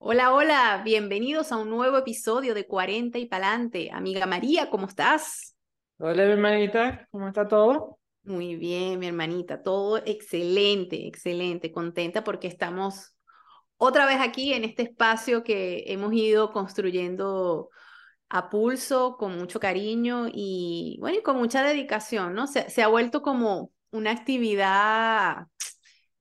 Hola, hola, bienvenidos a un nuevo episodio de 40 y Palante. Amiga María, ¿cómo estás? Hola, mi hermanita, ¿cómo está todo? Muy bien, mi hermanita, todo excelente, excelente, contenta porque estamos otra vez aquí en este espacio que hemos ido construyendo a pulso, con mucho cariño y bueno, y con mucha dedicación, ¿no? Se, se ha vuelto como una actividad,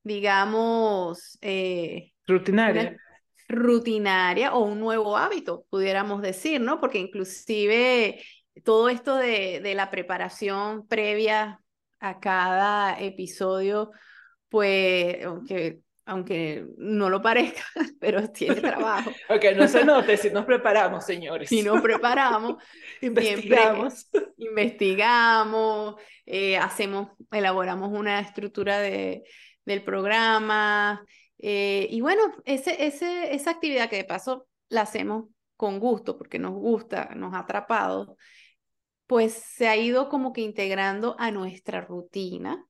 digamos, eh, Rutinaria. una rutinaria o un nuevo hábito, pudiéramos decir, ¿no? Porque inclusive todo esto de, de la preparación previa a cada episodio, pues, aunque, aunque no lo parezca, pero tiene trabajo. Ok, no se note si nos preparamos, señores. Si nos preparamos, Investigamos. investigamos, eh, hacemos, elaboramos una estructura de, del programa. Eh, y bueno, ese, ese, esa actividad que de paso la hacemos con gusto, porque nos gusta, nos ha atrapado, pues se ha ido como que integrando a nuestra rutina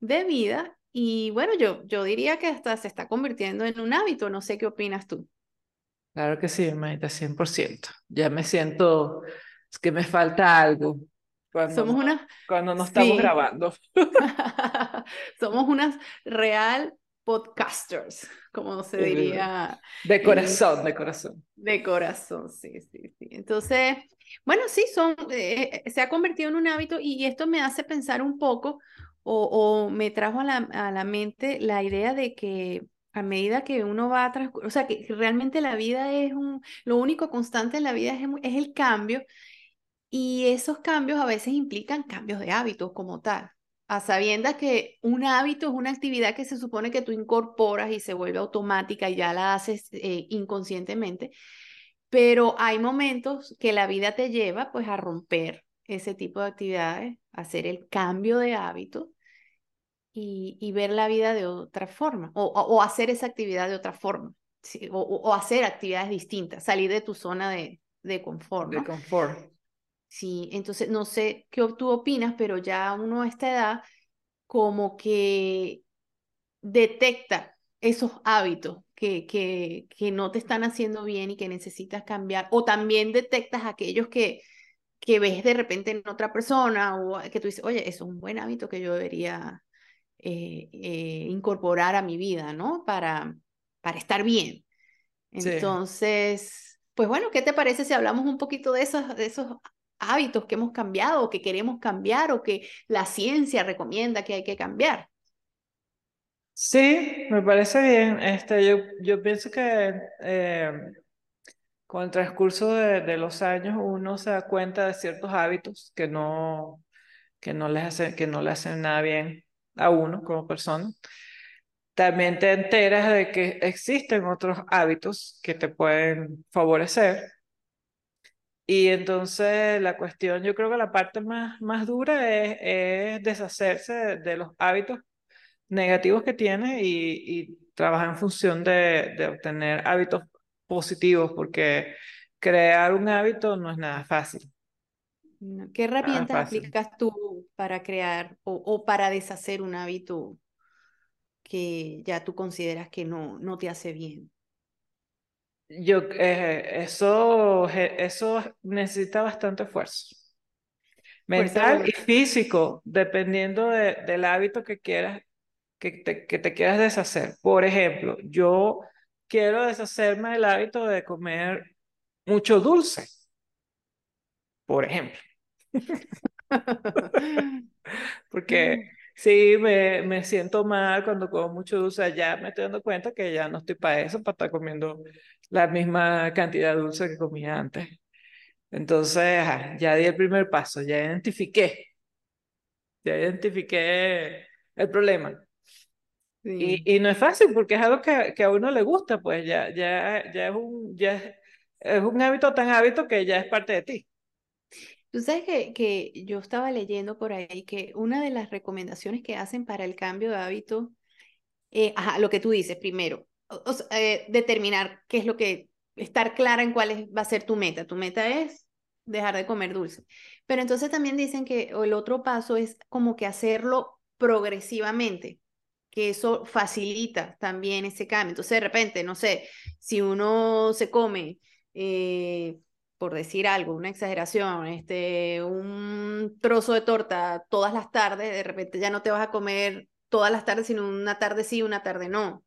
de vida. Y bueno, yo, yo diría que hasta se está convirtiendo en un hábito. No sé qué opinas tú. Claro que sí, hermanita, 100%. Ya me siento, es que me falta algo cuando Somos no, unas, cuando no estamos sí, grabando. somos unas real podcasters, como se Eh, diría De corazón, de corazón. De corazón, sí, sí, sí. Entonces, bueno, sí, son, eh, se ha convertido en un hábito y esto me hace pensar un poco o, o me trajo a la, a la mente la idea de que a medida que uno va a o sea, que realmente la vida es un, lo único constante en la vida es, es el cambio y esos cambios a veces implican cambios de hábitos como tal. A sabiendas que un hábito es una actividad que se supone que tú incorporas y se vuelve automática y ya la haces eh, inconscientemente, pero hay momentos que la vida te lleva pues a romper ese tipo de actividades, hacer el cambio de hábito y, y ver la vida de otra forma o, hacer esa actividad de otra forma sí, o, o, hacer actividades distintas, salir de tu zona de, de confort. De confort. Sí, entonces no sé qué tú opinas, pero ya uno a esta edad como que detecta esos hábitos que, que, que no te están haciendo bien y que necesitas cambiar, o también detectas aquellos que, que ves de repente en otra persona o que tú dices, oye, eso es un buen hábito que yo debería eh, eh, incorporar a mi vida, ¿no? Para, para estar bien. Sí. Entonces, pues bueno, ¿qué te parece si hablamos un poquito de esos, de esos hábitos que hemos cambiado o que queremos cambiar o que la ciencia recomienda que hay que cambiar? Sí, me parece bien. Este, yo, yo pienso que eh, con el transcurso de, los años uno se da cuenta de ciertos hábitos que no, que no les hacen, que no le hacen nada bien a uno como persona. También te enteras de que existen otros hábitos que te pueden favorecer. Y entonces la cuestión, yo creo que la parte más, más dura es, es deshacerse de, de los hábitos negativos que tienes y, y trabajar en función de, de obtener hábitos positivos, porque crear un hábito no es nada fácil. ¿Qué herramientas aplicas tú para crear o, o para deshacer un hábito que ya tú consideras que no, no te hace bien? Yo, eh, eso, eso necesita bastante esfuerzo. Fuerza de Mental y físico, dependiendo de- del hábito que quieras, que te, que te quieras deshacer. Por ejemplo, yo quiero deshacerme del hábito de comer mucho dulce, por ejemplo, porque sí me, me siento mal cuando como mucho dulce, ya me estoy dando cuenta que ya no estoy para eso, para estar comiendo la misma cantidad de dulce que comía antes. Entonces, ya di el primer paso, ya identifiqué, ya identifiqué el problema. Y, Sí. y no es fácil porque es algo que, que a uno le gusta, pues ya, ya, ya es un, ya es, es un hábito tan hábito que ya es parte de ti. Tú sabes que, que yo estaba leyendo por ahí que una de las recomendaciones que hacen para el cambio de hábito, eh, ajá, lo que tú dices primero, eh, determinar qué es lo que, estar clara en cuál es- va a ser tu meta. Tu meta es dejar de comer dulce. Pero entonces también dicen que el otro paso es como que hacerlo progresivamente. que eso facilita también ese cambio. Entonces, de repente, no sé, si uno se come, eh, por decir algo, una exageración, este, un trozo de torta todas las tardes, de repente ya no te vas a comer todas las tardes, sino una tarde sí, una tarde no.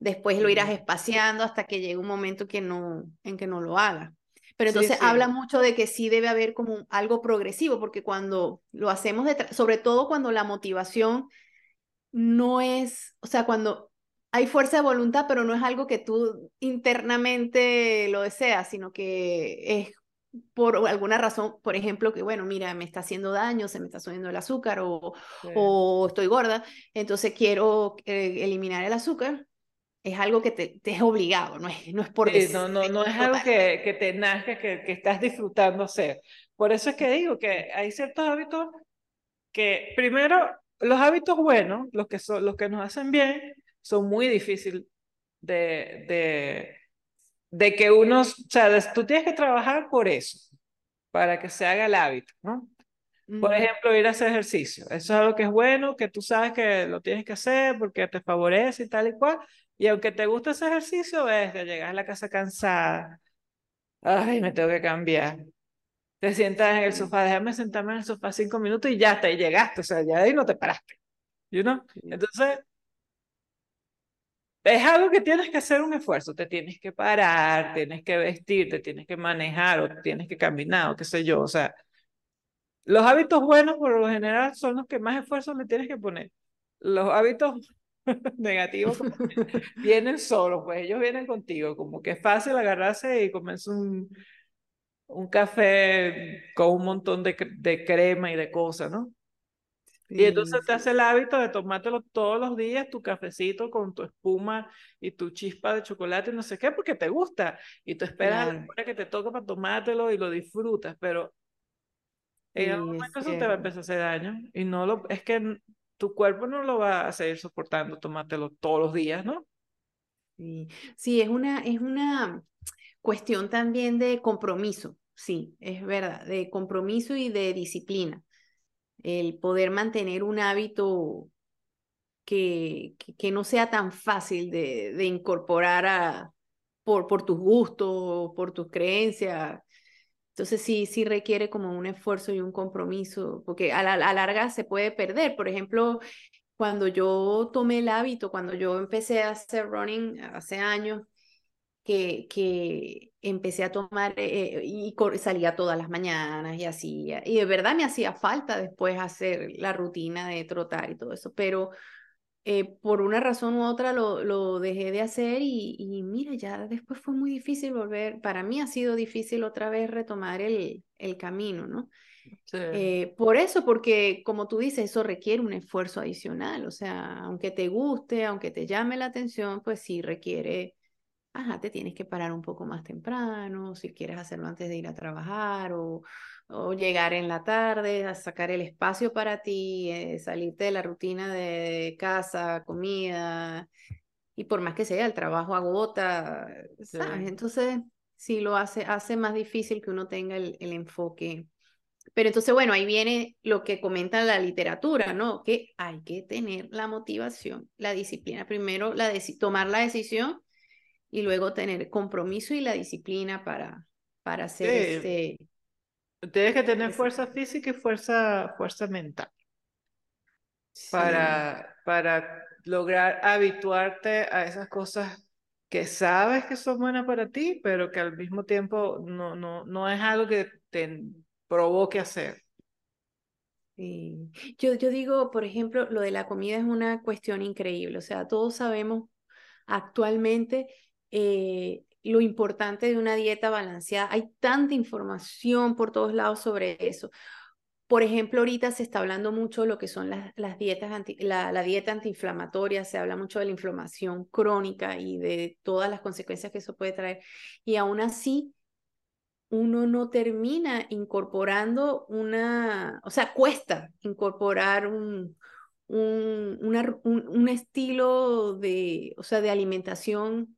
Después lo irás espaciando hasta que llegue un momento que no, en que no lo haga. Pero entonces habla mucho de que sí debe haber como algo progresivo, porque cuando lo hacemos, de sobre todo cuando la motivación no es, o sea, cuando hay fuerza de voluntad, pero no es algo que tú internamente lo deseas, sino que es por alguna razón, por ejemplo, que bueno, mira, me está haciendo daño, se me está subiendo el azúcar o, o estoy gorda, entonces quiero eh, eliminar el azúcar. Es algo que te, te es obligado, no es, no es por sí, no, no, no es algo que, que te nazca, que, que estás disfrutando hacer. Por eso es que digo que hay ciertos hábitos que primero los hábitos buenos, los que, son, los que nos hacen bien, son muy difíciles de, de, de que uno, o sea, tú tienes que trabajar por eso, para que se haga el hábito, ¿no? Por ejemplo, ir a hacer ejercicio. Eso es algo que es bueno, que tú sabes que lo tienes que hacer porque te favorece y tal y cual. Y aunque te guste ese ejercicio, es que llegas a la casa cansada. Ay, me tengo que cambiar. Te sientas en el sofá, déjame sentarme en el sofá cinco minutos y ya ahí llegaste, o sea, ya de ahí no te paraste. You know? Entonces, es algo que tienes que hacer un esfuerzo, te tienes que parar, tienes que vestir, te tienes que manejar o tienes que caminar o qué sé yo, o sea, los hábitos buenos por lo general son los que más esfuerzo le tienes que poner. Los hábitos negativos vienen solos, pues ellos vienen contigo, como que es fácil agarrarse y comerse un, un café con un montón de, de crema y de cosas, ¿no? y entonces te hace el hábito de tomártelo todos los días, tu cafecito con tu espuma y tu chispa de chocolate y no sé qué, porque te gusta. Y tú esperas a la hora que te toca para tomártelo y lo disfrutas, pero en algún momento eso te va a empezar a hacer daño. Y no lo, es que tu cuerpo no lo va a seguir soportando tomártelo todos los días, ¿no? Sí, sí es una, es una cuestión también de compromiso, sí, es verdad, de compromiso y de disciplina. El poder mantener un hábito que, que, no sea tan fácil de, de incorporar a, por, por tus gustos, por tus creencias. Entonces sí, sí requiere como un esfuerzo y un compromiso, porque a la, a larga se puede perder. Por ejemplo, cuando yo tomé el hábito, cuando yo empecé a hacer running hace años, que, que empecé a tomar eh, y salía todas las mañanas y hacía, y de verdad me hacía falta después hacer la rutina de trotar y todo eso, pero eh, por una razón u otra lo, lo dejé de hacer y, y, mira, ya después fue muy difícil volver, para mí ha sido difícil otra vez retomar el, el camino, ¿no? Eh, por eso, porque como tú dices, eso requiere un esfuerzo adicional, o sea, aunque te guste, aunque te llame la atención, pues sí requiere ajá, te tienes que parar un poco más temprano, si quieres hacerlo antes de ir a trabajar o, o llegar en la tarde, a sacar el espacio para ti, eh, salirte de la rutina de casa, comida, y por más que sea, el trabajo agota, ¿sabes? Entonces, sí lo hace, hace más difícil que uno tenga el, el enfoque. Pero entonces, bueno, ahí viene lo que comenta la literatura, ¿no? Que hay que tener la motivación, la disciplina. Primero, la tomar la decisión y luego tener compromiso y la disciplina para, para hacer este... Tienes que tener fuerza física y fuerza, fuerza mental para, para lograr habituarte a esas cosas que sabes que son buenas para ti, pero que al mismo tiempo no, no, no es algo que te provoque hacer. Sí. Yo, yo digo, por ejemplo, lo de la comida es una cuestión increíble. O sea, todos sabemos actualmente eh, lo importante de una dieta balanceada. Hay tanta información por todos lados sobre eso. Por ejemplo, ahorita se está hablando mucho de lo que son las, las dietas anti, la, la, dieta antiinflamatoria, se habla mucho de la inflamación crónica y de todas las consecuencias que eso puede traer. Y aún así, uno no termina incorporando una, o sea, cuesta incorporar un, un, un, estilo de, o sea, de alimentación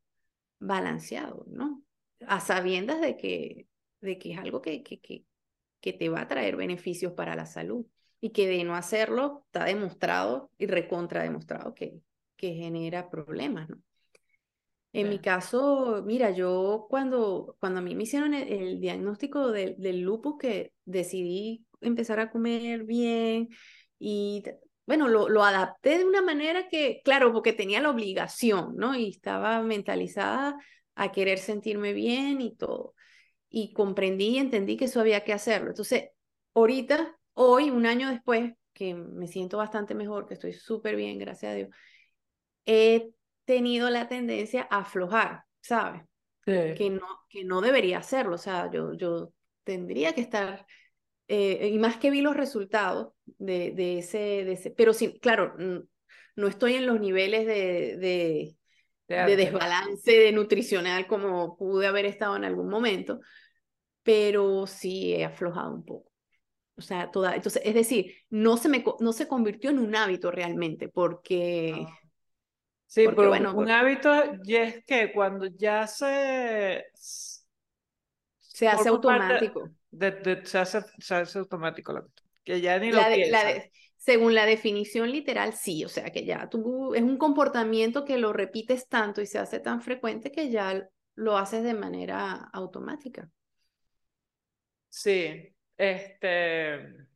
balanceado, ¿no? A sabiendas de que, de que es algo que, que, que, que te va a traer beneficios para la salud y que de no hacerlo está demostrado y recontra demostrado que, que genera problemas, ¿no? En mi caso, mira, yo cuando, cuando a mí me hicieron el, diagnóstico del lupus, que decidí empezar a comer bien y bueno, lo, lo, adapté de una manera que, claro, porque tenía la obligación, ¿no? Y estaba mentalizada a querer sentirme bien y todo. Y comprendí y entendí que eso había que hacerlo. Entonces, ahorita, hoy, un año después, que me siento bastante mejor, que estoy súper bien, gracias a Dios, he tenido la tendencia a aflojar, ¿sabes? Que, no, que no debería hacerlo, o sea, yo, yo tendría que estar, eh, y más que vi los resultados de, de, ese, de ese, pero sí, claro, no estoy en los niveles de, de, de desbalance de nutricional como pude haber estado en algún momento, pero sí he aflojado un poco. O sea, toda, entonces, es decir, no se, me, no se convirtió en un hábito realmente, porque... Ah. Sí, porque, bueno, un hábito y es que cuando ya se... Se hace automático. De, se, hace, se, hace, automático, que ya ni la lo la Según la definición literal, sí, o sea que ya tú es un comportamiento que lo repites tanto y se hace tan frecuente que ya lo haces de manera automática. Sí, este,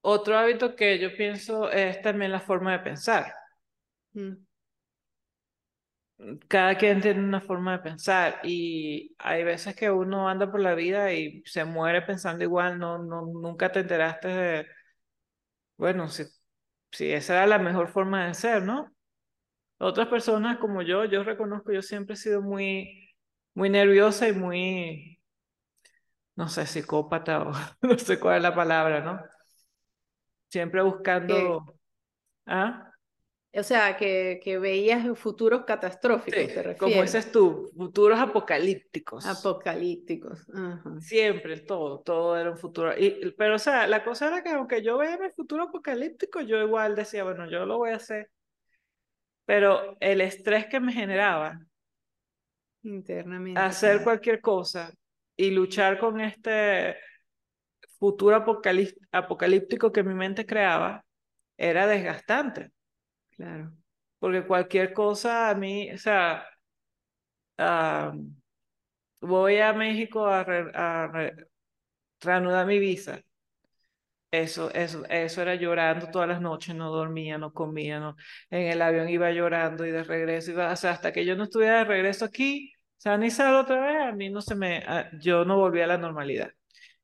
otro hábito que yo pienso es también la forma de pensar. Mm. Cada quien tiene una forma de pensar y hay veces que uno anda por la vida y se muere pensando igual, no, no, nunca te enteraste de, bueno, si, si esa era la mejor forma de ser, ¿no? Otras personas como yo, yo reconozco, yo siempre he sido muy, muy nerviosa y muy no sé, psicópata o no sé cuál es la palabra, ¿no? Siempre buscando... ¿Ah? O sea, que, que veías futuros catastróficos, te refieres. Como dices tú, futuros apocalípticos. Apocalípticos. Siempre, todo, todo era un futuro. Y, pero, o sea, la cosa era que aunque yo veía mi futuro apocalíptico, yo igual decía, bueno, yo lo voy a hacer. Pero el estrés que me generaba internamente hacer cualquier cosa y luchar con este futuro apocalíptico que mi mente creaba era desgastante. Claro. Porque cualquier cosa a mí, o sea, voy a México a, reanudar mi visa. Eso, eso, eso era llorando todas las noches, no dormía, no comía, no. En el avión iba llorando y de regreso iba, o sea, hasta que yo no estuviera de regreso aquí, Sanizar otra vez, a mí no se me, yo no volví a la normalidad.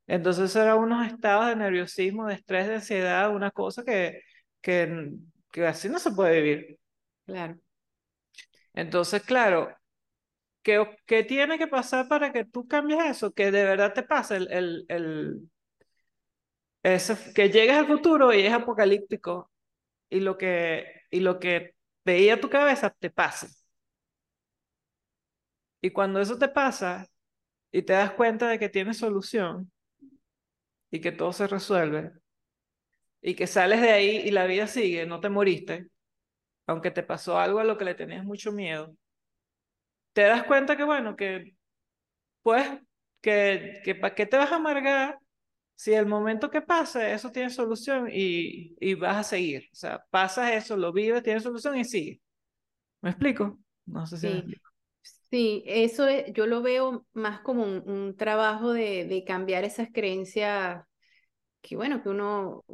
Entonces eran unos estados de nerviosismo, de estrés, de ansiedad, una cosa que, que, que así no se puede vivir. Claro. Entonces, claro, ¿qué, ¿qué tiene que pasar para que tú cambies eso? Que de verdad te pase el, el, el que llegues al futuro y es apocalíptico y lo que, y lo que veía tu cabeza te pase. Y cuando eso te pasa y te das cuenta de que tienes solución y que todo se resuelve y que sales de ahí y la vida sigue, no te moriste, aunque te pasó algo a lo que le tenías mucho miedo, te das cuenta que bueno, que pues, que, que para qué te vas a amargar si el momento que pase, eso tiene solución y, y vas a seguir. O sea, pasas eso, lo vives, tiene solución y sigue. ¿Me explico? No sé si me explico. Sí, eso yo lo veo más como un, trabajo de, de, cambiar esas creencias que, bueno, que uno,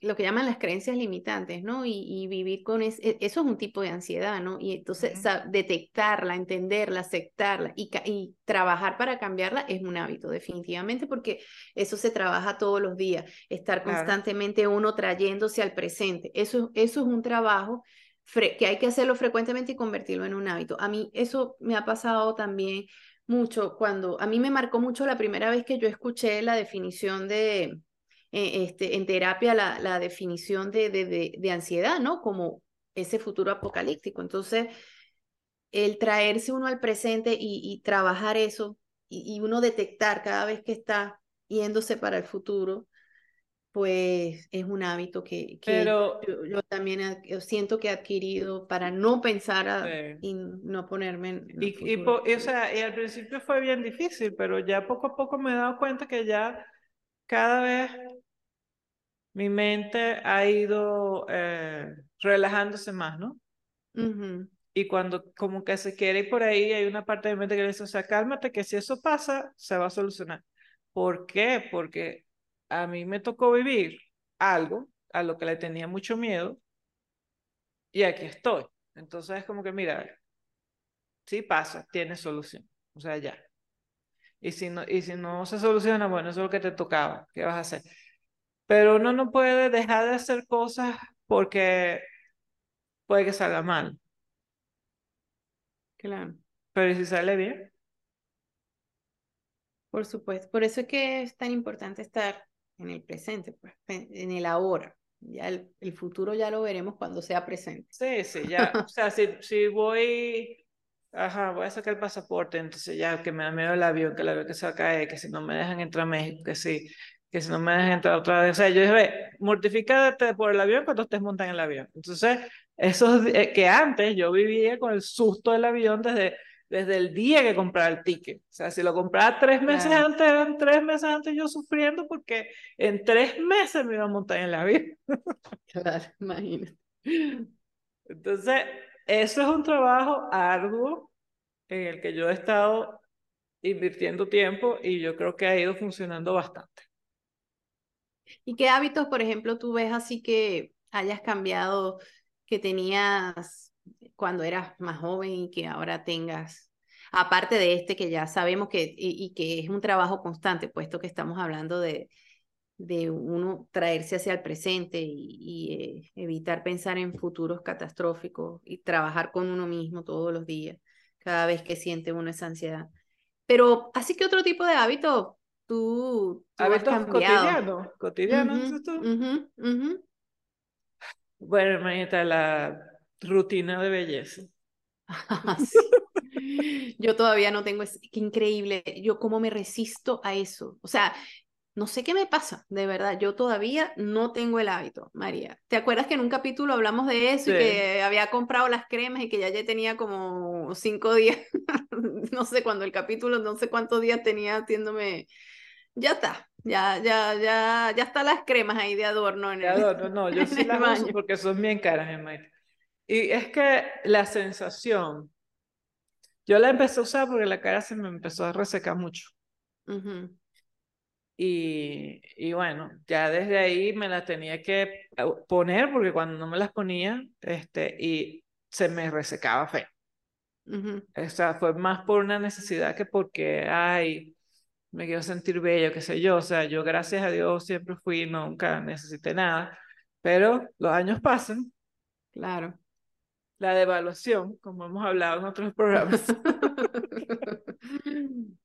lo que llaman las creencias limitantes, ¿no? Y, vivir con eso, eso es un tipo de ansiedad, ¿no? Y entonces detectarla, entenderla, aceptarla y, y trabajar para cambiarla es un hábito, definitivamente, porque eso se trabaja todos los días, estar constantemente uno trayéndose al presente, eso, eso es un trabajo que hay que hacerlo frecuentemente y convertirlo en un hábito. A mí eso me ha pasado también mucho cuando, a mí me marcó mucho la primera vez que yo escuché la definición de, eh, este, en terapia, la, la definición de, de, de, ansiedad, ¿no? Como ese futuro apocalíptico. Entonces, el traerse uno al presente y, trabajar eso y, y, uno detectar cada vez que está yéndose para el futuro, pues es un hábito que, Pero, yo, también siento que he adquirido para no pensar y no ponerme en... y, y, o sea, y al principio fue bien difícil, pero ya poco a poco me he dado cuenta que ya cada vez mi mente ha ido eh, relajándose más, ¿no? Y cuando como que se quiere ir por ahí, hay una parte de mi mente que le dice, o sea, cálmate, que si eso pasa, se va a solucionar. ¿Por qué? Porque a mí me tocó vivir algo a lo que le tenía mucho miedo y aquí estoy. Entonces es como que, mira, sí pasa, tiene solución. O sea, ya. Y si no, y si no se soluciona, bueno, eso es lo que te tocaba. ¿Qué vas a hacer? Pero uno no puede dejar de hacer cosas porque puede que salga mal. Claro. Pero si sale bien? Por supuesto. Por eso es que es tan importante estar en el presente, pues, en el ahora. Ya el, el futuro ya lo veremos cuando sea presente. Sí, sí, ya. o sea, si, si voy, ajá, voy a sacar el pasaporte, entonces ya que me da miedo el avión, que el avión que se va a caer, que si no me dejan entrar a México, que sí, que si no me dejan entrar otra vez. O sea, yo dije, mortifícate por el avión cuando estés montando en el avión. Entonces, eso eh, que antes yo vivía con el susto del avión desde, desde el día que compraba el ticket. O sea, si lo compraba tres meses antes, eran tres meses antes yo sufriendo porque en tres meses me iba a montar en el avión. Claro, imagínate. Entonces, eso es un trabajo arduo en el que yo he estado invirtiendo tiempo y yo creo que ha ido funcionando bastante. ¿Y qué hábitos, por ejemplo, tú ves así que hayas cambiado, que tenías cuando eras más joven y que ahora tengas, aparte de este que ya sabemos que, y, que es un trabajo constante, puesto que estamos hablando de, de uno traerse hacia el presente y, eh, evitar pensar en futuros catastróficos y trabajar con uno mismo todos los días, cada vez que siente uno esa ansiedad. Pero así que otro tipo de hábito tú, tú hábitos cotidianos, cotidianos, Bueno, imagínate la rutina de belleza. Yo todavía no tengo, es qué increíble, yo cómo me resisto a eso. O sea, no sé qué me pasa, de verdad, yo todavía no tengo el hábito, María. ¿Te acuerdas que en un capítulo hablamos de eso y que había comprado las cremas y que ya ya tenía como cinco días, no sé cuándo el capítulo, no sé cuántos días tenía haciéndome ya está, ya, ya, ya, ya están las cremas ahí de adorno en el, adorno, no, yo sí las uso porque son bien caras en Y es que la sensación, yo la empecé a usar porque la cara se me empezó a resecar mucho. y, y, bueno, ya desde ahí me la tenía que poner porque cuando no me las ponía, este, y se me resecaba feo. O sea, fue más por una necesidad que porque, ay, me quiero sentir bello, qué sé yo. O sea, yo gracias a Dios siempre fui, nunca necesité nada, pero los años pasan. Claro. La devaluación, como hemos hablado en otros programas.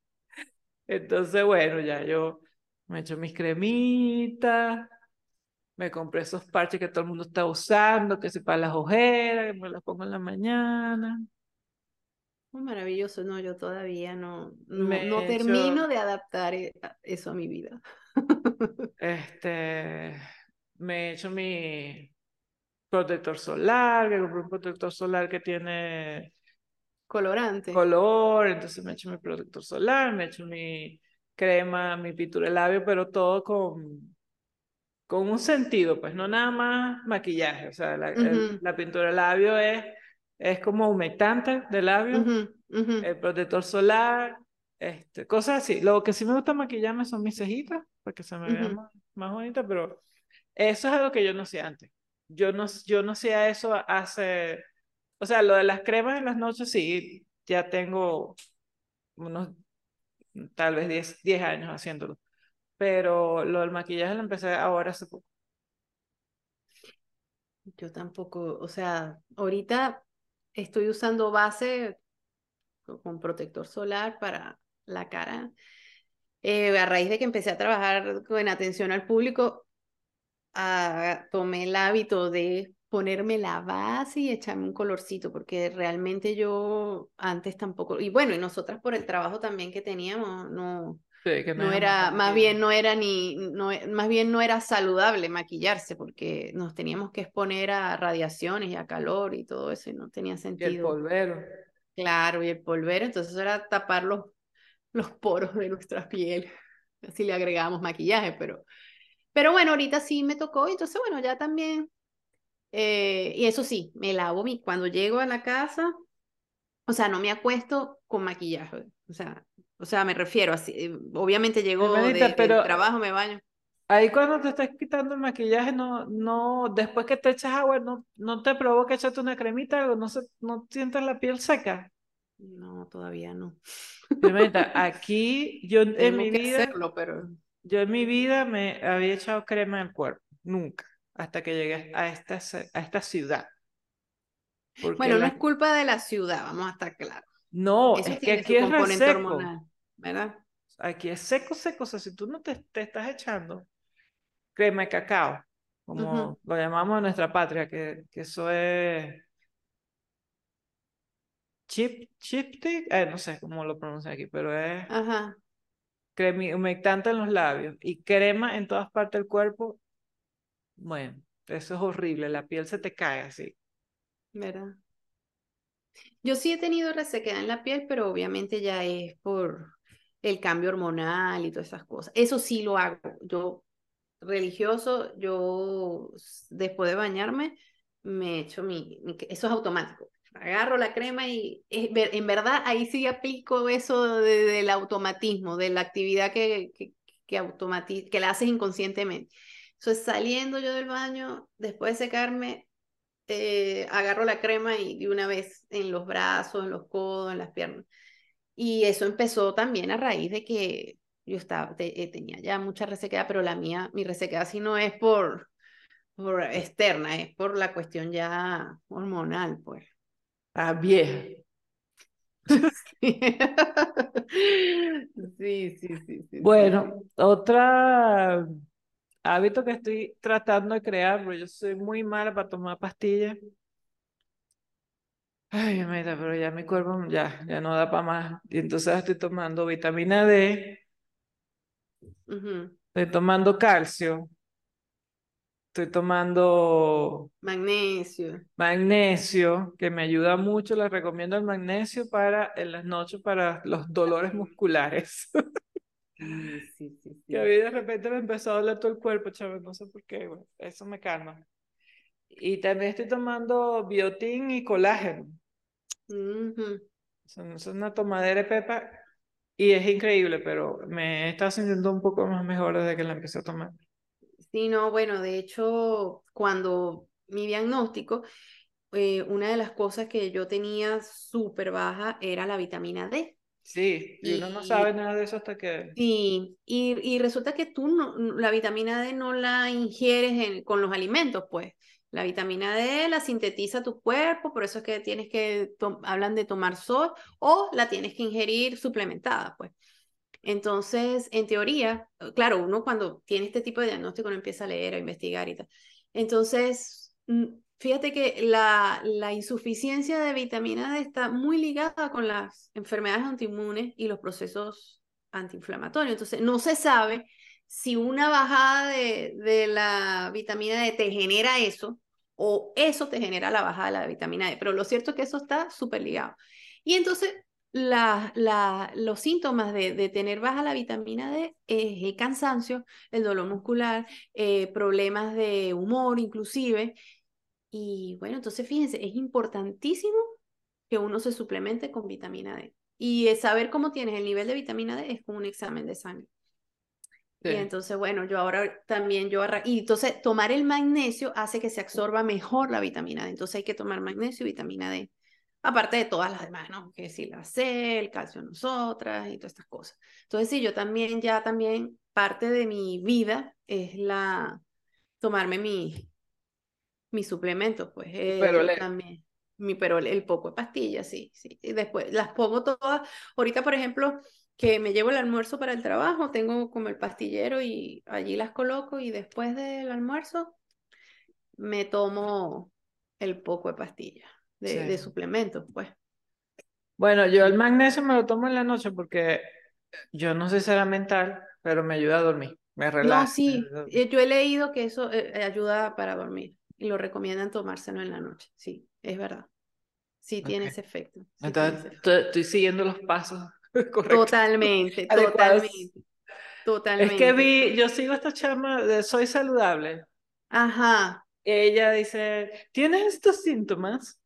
Entonces, bueno, ya yo me echo mis cremitas, me compré esos parches que todo el mundo está usando, que si para las ojeras, que me las pongo en la mañana maravilloso, no, yo todavía no, no, termino de adaptar e, eso a mi vida. este, me he hecho mi protector solar, que compré un protector solar que tiene colorante. Color, entonces me he hecho mi protector solar, me he hecho mi crema, mi pintura de labio, pero todo con, con un sentido, pues no nada más maquillaje, o sea, la, la pintura de labio es es como humectante de labio, el protector solar, este, cosas así. Lo que sí me gusta maquillarme son mis cejitas, para que se me vean más, más bonitas, pero eso es algo que yo no hacía antes. Yo no, yo no hacía eso hace, o sea, lo de las cremas en las noches sí, ya tengo unos, tal vez 10, 10 años haciéndolo, pero lo del maquillaje lo empecé ahora hace poco. Yo tampoco, o sea, ahorita estoy usando base con protector solar para la cara. Eh, a raíz de que empecé a trabajar con atención al público, ah, tomé el hábito de ponerme la base y echarme un colorcito, porque realmente yo antes tampoco, y bueno, y nosotras por el trabajo también que teníamos, no, no era, más bien no era ni, no, más bien no era saludable maquillarse porque nos teníamos que exponer a radiaciones y a calor y todo eso y no tenía sentido. Y el polvero. Claro, y el polvero, entonces era tapar los, los poros de nuestra piel. Así le agregábamos maquillaje, pero, pero bueno, ahorita sí me tocó, entonces bueno, ya también Eh, y eso sí, me lavo mi, cuando llego a la casa, o sea, no me acuesto con maquillaje. O sea, o sea, me refiero así. eh, Obviamente llego de- Hermanita, del pero- trabajo, me baño. Ahí cuando te estás quitando el maquillaje, no, no, después que te echas agua, no, no te provoca echarte una cremita, algo, no se, no sientes la piel seca. No, todavía no. Hermanita, aquí yo en Tengo mi vida, hacerlo, pero yo en mi vida me había echado crema en el cuerpo, nunca, hasta que llegué a esta, a esta ciudad. Porque bueno, no es culpa de la ciudad, vamos a estar claros. No, Eso es que aquí es hormonal, ¿verdad? Aquí es seco, seco. O sea, si tú no te, te estás echando crema de cacao, como lo llamamos en nuestra patria, que, que eso es chip, chipstick, eh, no sé cómo lo pronuncian aquí, pero es Ajá, crema humectante en los labios y crema en todas partes del cuerpo. Bueno, eso es horrible, la piel se te cae así. ¿verdad? Yo sí he tenido resequedad en la piel, pero obviamente ya es por el cambio hormonal y todas esas cosas. Eso sí lo hago. Yo, religioso, yo después de bañarme, me echo mi, mi- Eso es automático. Agarro la crema y ver- en verdad ahí sí aplico eso de- del automatismo, de la actividad que, que, que, la haces inconscientemente. Eso es saliendo yo del baño, después de secarme, eh, agarro la crema y de una vez en los brazos, en los codos, en las piernas. Y eso empezó también a raíz de que yo estaba, te- eh, tenía ya mucha resequedad, pero la mía, mi resequedad sí no es por, por externa, es por la cuestión ya hormonal, pues. Ah, vieja. Sí, sí, sí, sí, sí. Bueno, otra hábito que estoy tratando de crear, pero yo soy muy mala para tomar pastillas. Ay, mira, pero ya mi cuerpo ya, ya no da para más. Y entonces estoy tomando vitamina D, Ujú. estoy tomando calcio, estoy tomando Magnesio. magnesio, que me ayuda mucho. Les recomiendo el magnesio para en las noches para los dolores musculares. Sí, sí, sí, Que a mí de repente me empezó a doler todo el cuerpo, chaval, no sé por qué, bueno, eso me calma. Y también estoy tomando biotín y colágeno. Son, es una tomadera de pepa y es increíble, pero me está sintiendo un poco más mejor desde que la empecé a tomar. Sí, no, bueno, de hecho, cuando mi diagnóstico, eh, una de las cosas que yo tenía súper baja era la vitamina D. Sí, y uno no Y- sabe nada de eso hasta que... Sí, y, y resulta que tú no, la vitamina D no la ingieres en- con los alimentos, pues. La vitamina D la sintetiza tu cuerpo, por eso es que tienes que, hablan de tomar sol, o la tienes que ingerir suplementada, pues. Entonces, en teoría, claro, uno cuando tiene este tipo de diagnóstico no empieza a leer, a investigar y tal. Entonces, mm, fíjate que la, la insuficiencia de vitamina D está muy ligada con las enfermedades autoinmunes y los procesos antiinflamatorios. Entonces, no se sabe si una bajada de, de la vitamina D te genera eso o eso te genera la bajada de la vitamina D. Pero lo cierto es que eso está súper ligado. Y entonces, la, la, los síntomas de, de tener baja la vitamina D es el cansancio, el dolor muscular, eh, problemas de humor inclusive. Y bueno, entonces fíjense, es importantísimo que uno se suplemente con vitamina D. Y saber cómo tienes el nivel de vitamina D es con un examen de sangre. Y entonces, bueno, yo ahora también, yo y entonces tomar el magnesio hace que se absorba mejor la vitamina D. Entonces hay que tomar magnesio y vitamina D. Aparte de todas las demás, ¿no? Que si la C, el calcio en nosotras y todas estas cosas. Entonces, sí, yo también, ya también, parte de mi vida es la, tomarme mi, mis suplementos, pues, eh, también. Mi perol, el poco de pastillas, sí, sí. Y después las pongo todas. Ahorita, por ejemplo, que me llevo el almuerzo para el trabajo, tengo como el pastillero y allí las coloco y después del almuerzo me tomo el poco de pastillas, de, de Sí. suplementos, pues. Bueno, yo el magnesio me lo tomo en la noche porque yo no sé si será mental, pero me ayuda a dormir, me No, relaja. sí, me- eh, yo he leído que eso eh, ayuda para dormir y lo recomiendan tomárselo en la noche, sí, es verdad. Sí tiene ese efecto. sí Entonces, efecto. estoy, siguiendo los pasos correctos. Totalmente, adecuados. totalmente, Es que totalmente. vi, yo sigo esta chama de Soy Saludable Ajá, ella dice, ¿tienes estos síntomas?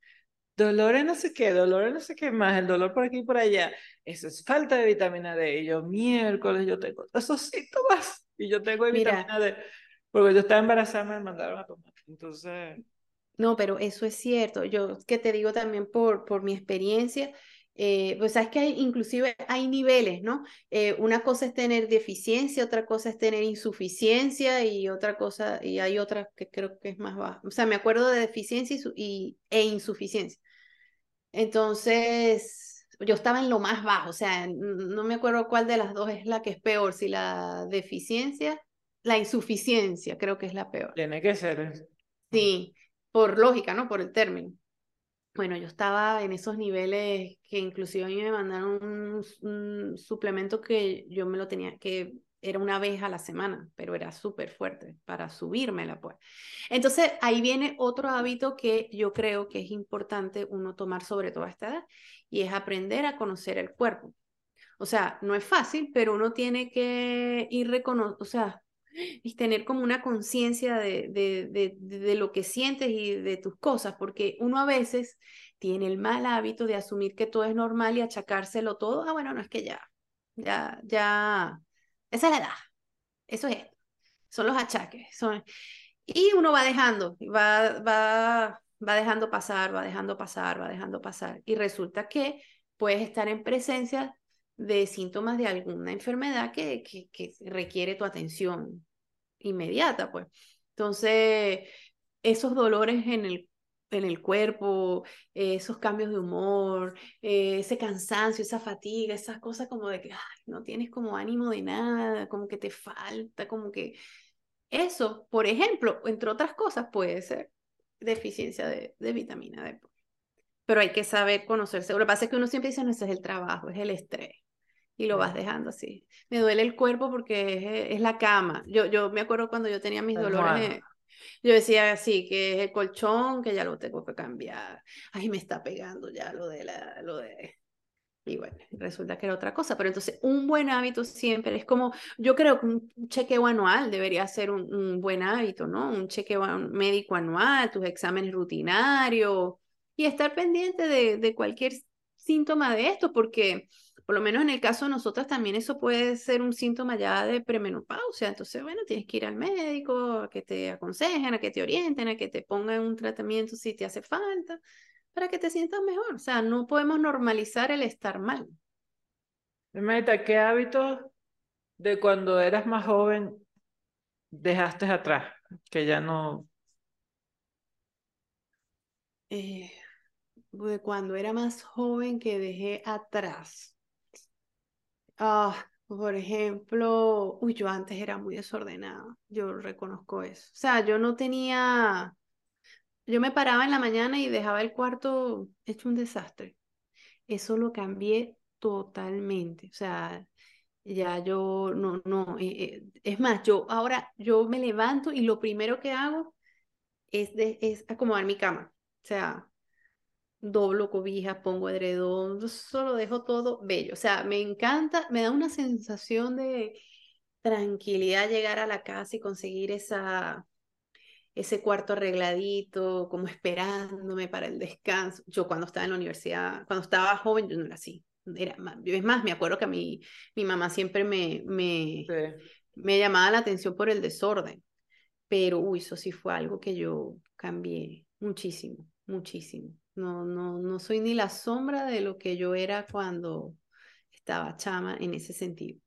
Dolor en no sé qué, dolor en no sé qué más, el dolor por aquí y por allá. Eso es falta de vitamina D. Y yo, miércoles, yo tengo esos síntomas. Y yo tengo vitamina D. Porque yo estaba embarazada, me mandaron a tomar. Entonces... No, pero eso es cierto. Yo que te digo también por, por mi experiencia, eh, pues sabes que hay, inclusive hay niveles, ¿no? Eh, una cosa es tener deficiencia, otra cosa es tener insuficiencia y otra cosa, y hay otra que creo que es más baja. O sea, me acuerdo de deficiencia y, e insuficiencia. Entonces, yo estaba en lo más bajo, o sea, no me acuerdo cuál de las dos es la que es peor, si la deficiencia, la insuficiencia creo que es la peor. Tiene que ser. Sí, por lógica, ¿no? Por el término. Bueno, yo estaba en esos niveles que inclusive a mí me mandaron un, suplemento que yo me lo tenía, que era una vez a la semana, pero era súper fuerte para subírmela, pues. Entonces, ahí viene otro hábito que yo creo que es importante uno tomar sobre toda esta edad, y es aprender a conocer el cuerpo. O sea, no es fácil, pero uno tiene que ir reconociendo, o sea, y tener como una conciencia de, de, de, lo que sientes y de tus cosas, porque uno a veces tiene el mal hábito de asumir que todo es normal y achacárselo todo. Ah, bueno, no es que ya, ya, ya, esa es la edad, eso es, son los achaques. Son... Y uno va dejando, va, va, va dejando pasar, va dejando pasar, va dejando pasar. Y resulta que puedes estar en presencia de síntomas de alguna enfermedad que, que, requiere tu atención inmediata, pues. Entonces, esos dolores en el, en el cuerpo, esos cambios de humor, eh, ese cansancio, esa fatiga, esas cosas como de que no tienes como ánimo de nada, como que te falta, como que eso, por ejemplo, entre otras cosas, puede ser deficiencia de, de vitamina D. Pues. Pero hay que saber conocerse. Lo que pasa es que uno siempre dice, no, ese es el trabajo, es el estrés y lo vas dejando así. Me duele el cuerpo porque es, la cama. Yo, yo me acuerdo cuando yo tenía mis dolores, yo decía así, que es el colchón, que ya lo tengo que cambiar. Ay, me está pegando ya lo de la, lo de... Y bueno, resulta que era otra cosa. Pero entonces, un buen hábito siempre es como, yo creo que un chequeo anual debería ser un, un buen hábito, ¿no? Un chequeo médico anual, tus exámenes rutinarios y estar pendiente de, de cualquier síntoma de esto, porque por lo menos en el caso de nosotras también eso puede ser un síntoma ya de premenopausia. Entonces, bueno, tienes que ir al médico, a que te aconsejen, a que te orienten, a que te pongan un tratamiento si te hace falta, para que te sientas mejor. O sea, no podemos normalizar el estar mal. Meta, ¿qué hábitos de cuando eras más joven dejaste atrás? Que ya no... Eh, de cuando era más joven que dejé atrás. Ah, por ejemplo, uy, yo antes era muy desordenada, yo reconozco eso. O sea, yo no tenía, yo me paraba en la mañana y dejaba el cuarto hecho un desastre. Eso lo cambié totalmente. O sea, ya yo no, no, eh, eh, es más, yo ahora yo me levanto y lo primero que hago es, de, es acomodar mi cama. O sea, doblo cobijas, pongo edredón, solo dejo todo bello. O sea, me encanta, me da una sensación de tranquilidad llegar a la casa y conseguir esa, ese cuarto arregladito, como esperándome para el descanso. Yo cuando estaba en la universidad, cuando estaba joven, yo no era así. Era es más, me acuerdo que a mí, mi mamá siempre me, me, me llamaba la atención por el desorden. Pero, uy, eso sí fue algo que yo cambié muchísimo, muchísimo. No, no, no soy ni la sombra de lo que yo era cuando estaba chama en ese sentido.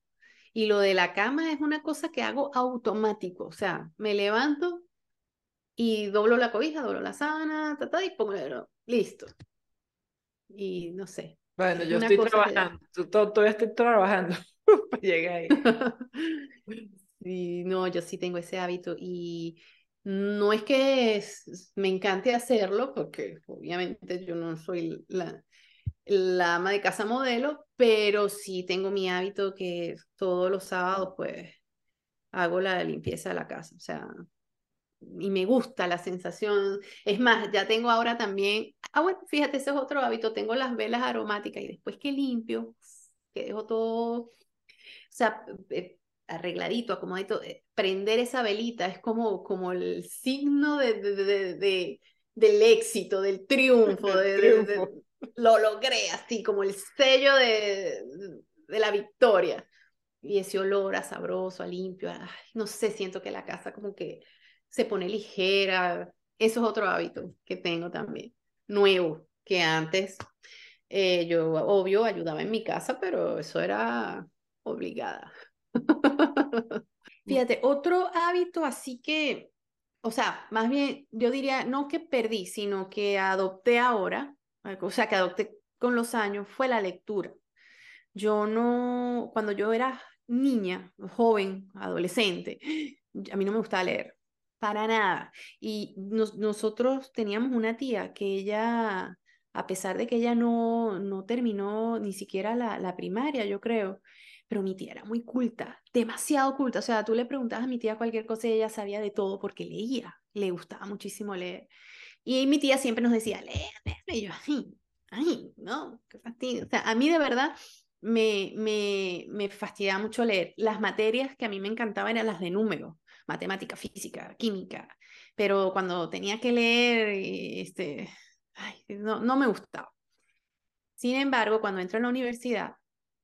Y lo de la cama es una cosa que hago automático, o sea, me levanto y doblo la cobija, doblo la sábana, ta, y pongo listo. Y no sé. Bueno, yo estoy trabajando, todavía estoy trabajando para llegar ahí. sí, no, yo sí tengo ese hábito y no es que me encante hacerlo, porque obviamente yo no soy la, la ama de casa modelo, pero sí tengo mi hábito que todos los sábados pues hago la limpieza de la casa, o sea, y me gusta la sensación. Es más, ya tengo ahora también, ah bueno, fíjate, ese es otro hábito, tengo las velas aromáticas y después que limpio, que dejo todo, o sea, eh, arregladito, acomodadito, eh, prender esa velita es como, como el signo de, de, de, del éxito, del triunfo, de, lo logré, así como el sello de, de la victoria. Y ese olor a sabroso, a limpio, no sé, siento que la casa como que se pone ligera. Eso es otro hábito que tengo también, nuevo, que antes eh, yo, obvio, ayudaba en mi casa, pero eso era obligada. Fíjate, otro hábito así que, o sea, más bien yo diría, no que perdí, sino que adopté ahora, o sea, que adopté con los años, fue la lectura. Yo no, cuando yo era niña, joven, adolescente, a mí no me gustaba leer, para nada. Y nosotros teníamos una tía que ella, a pesar de que ella no, no terminó ni siquiera la, la primaria, yo creo, pero mi tía era muy culta, demasiado culta. O sea, tú le preguntabas a mi tía cualquier cosa y ella sabía de todo porque leía, le gustaba muchísimo leer. Y mi tía siempre nos decía, lee, lee, y yo, ay, ay, no, qué fastidio. O sea, a mí de verdad me, me, me fastidiaba mucho leer. Las materias que a mí me encantaban eran las de número, matemática, física, química, pero cuando tenía que leer, este, ay, no, no me gustaba. Sin embargo, cuando entro en la universidad,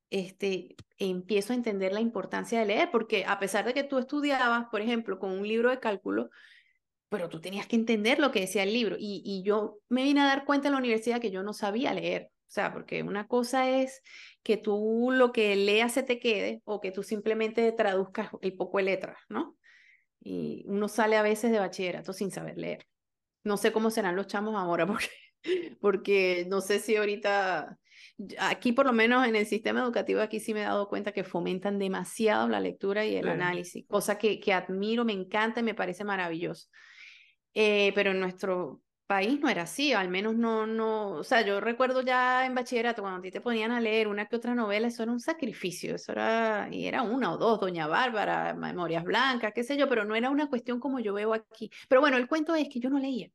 este, empiezo a entender la importancia de leer, porque a pesar de que tú estudiabas, por ejemplo, con un libro de cálculo, pero tú tenías que entender lo que decía el libro. Y, y yo me vine a dar cuenta en la universidad que yo no sabía leer. O sea, porque una cosa es que tú lo que leas se te quede o que tú simplemente traduzcas el poco de letras, ¿no? Y uno sale a veces de bachillerato sin saber leer. No sé cómo serán los chamos ahora, porque, porque no sé si ahorita aquí por lo menos en el sistema educativo aquí sí me he dado cuenta que fomentan demasiado la lectura y el análisis, cosa que, que, admiro, me encanta y me parece maravilloso. Eh, pero en nuestro país no era así, al menos no, no, o sea, yo recuerdo ya en bachillerato cuando a ti te ponían a leer una que otra novela, eso era un sacrificio, eso era, y era una o dos, Doña Bárbara, Memorias Blancas, qué sé yo, pero no era una cuestión como yo veo aquí. Pero bueno, el cuento es que yo no leía.